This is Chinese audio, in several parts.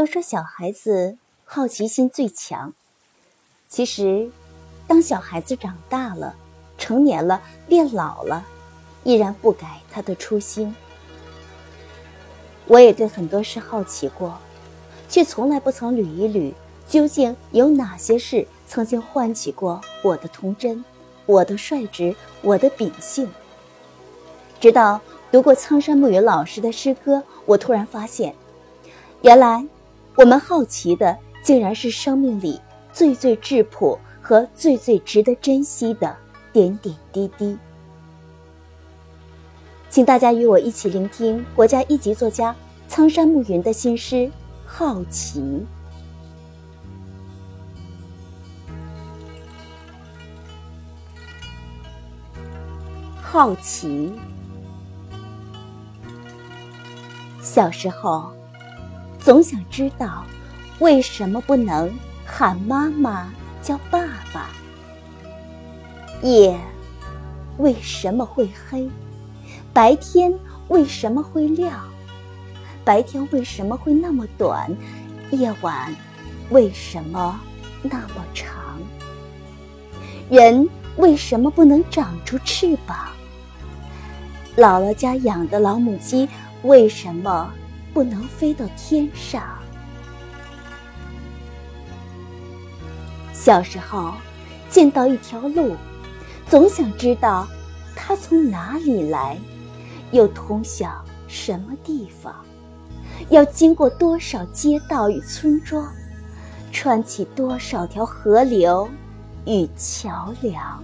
都说小孩子好奇心最强，其实，当小孩子长大了、成年了、变老了，依然不改他的初心。我也对很多事好奇过，却从来不曾捋一捋，究竟有哪些事曾经唤起过我的童真、我的率直、我的秉性。直到读过苍山暮云老师的诗歌，我突然发现，原来我们好奇的竟然是生命里最最质朴和最最值得珍惜的点点滴滴。请大家与我一起聆听国家一级作家苍山暮云的新诗《好奇》。好奇，小时候总想知道为什么不能喊妈妈叫爸爸，夜为什么会黑？白天为什么会亮？白天为什么会那么短？夜晚为什么那么长？人为什么不能长出翅膀？姥姥家养的老母鸡为什么不能飞到天上？小时候见到一条路，总想知道它从哪里来。又通向什么地方？要经过多少街道与村庄，穿起多少条河流与桥梁？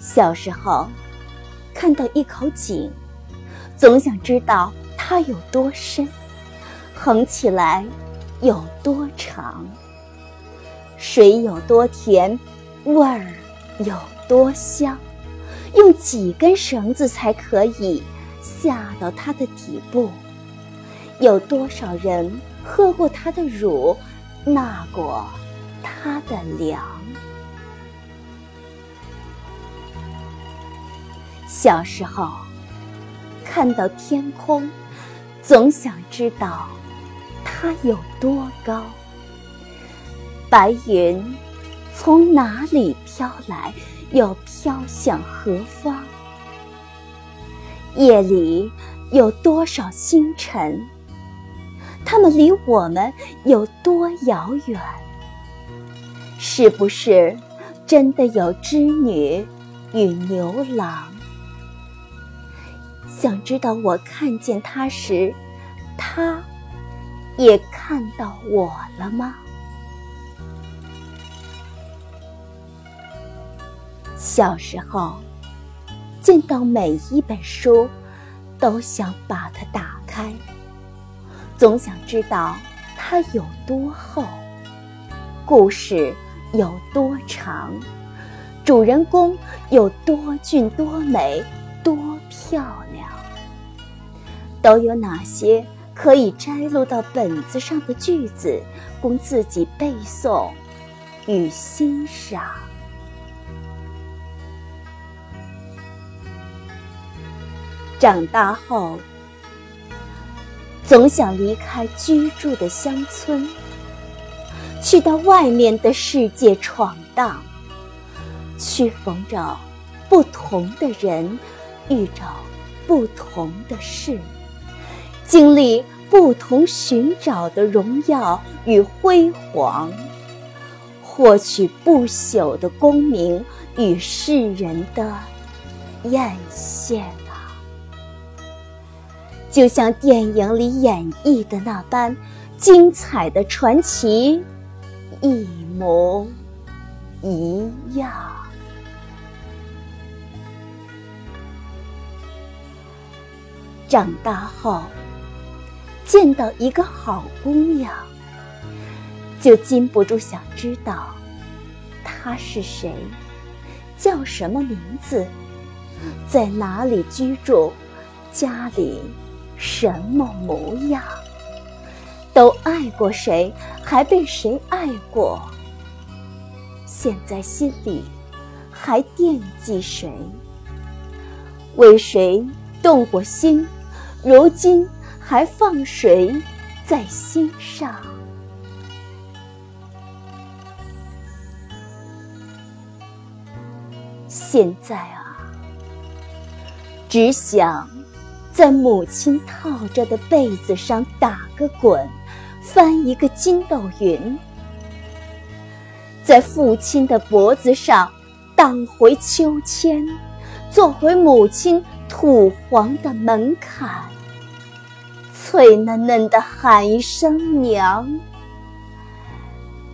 小时候看到一口井，总想知道它有多深，横起来有多长，水有多甜，味儿有多香。用几根绳子才可以下到它的底部？有多少人喝过它的乳，纳过它的粮？小时候看到天空，总想知道它有多高。白云从哪里飘来？又飘向何方？夜里有多少星辰？它们离我们有多遥远？是不是真的有织女与牛郎？想知道我看见他时，他也看到我了吗？小时候，见到每一本书，都想把它打开，总想知道它有多厚，故事有多长，主人公有多俊多美多漂亮，都有哪些可以摘录到本子上的句子，供自己背诵与欣赏。长大后，总想离开居住的乡村，去到外面的世界闯荡，去逢着不同的人，遇着不同的事，经历不同寻找的荣耀与辉煌，获取不朽的功名与世人的艳羡啊。就像电影里演绎的那般精彩的传奇，一模一样。长大后见到一个好姑娘，就禁不住想知道她是谁，叫什么名字，在哪里居住，家里。什么模样？都爱过谁，还被谁爱过？现在心里还惦记谁？为谁动过心？如今还放谁在心上？现在啊，只想在母亲套着的被子上打个滚，翻一个筋斗云，在父亲的脖子上荡回秋千，做回母亲土黄的门槛，脆嫩嫩的喊一声娘。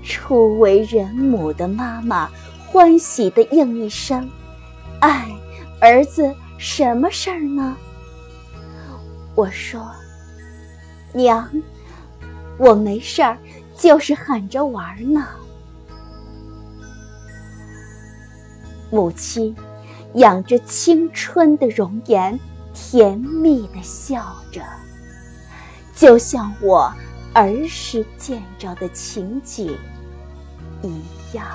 初为人母的妈妈。欢喜的应一声：“哎，儿子，什么事儿呢？”我说：“娘，我没事儿，就是喊着玩呢。”母亲仰着青春的容颜，甜蜜的笑着，就像我儿时见着的情景一样。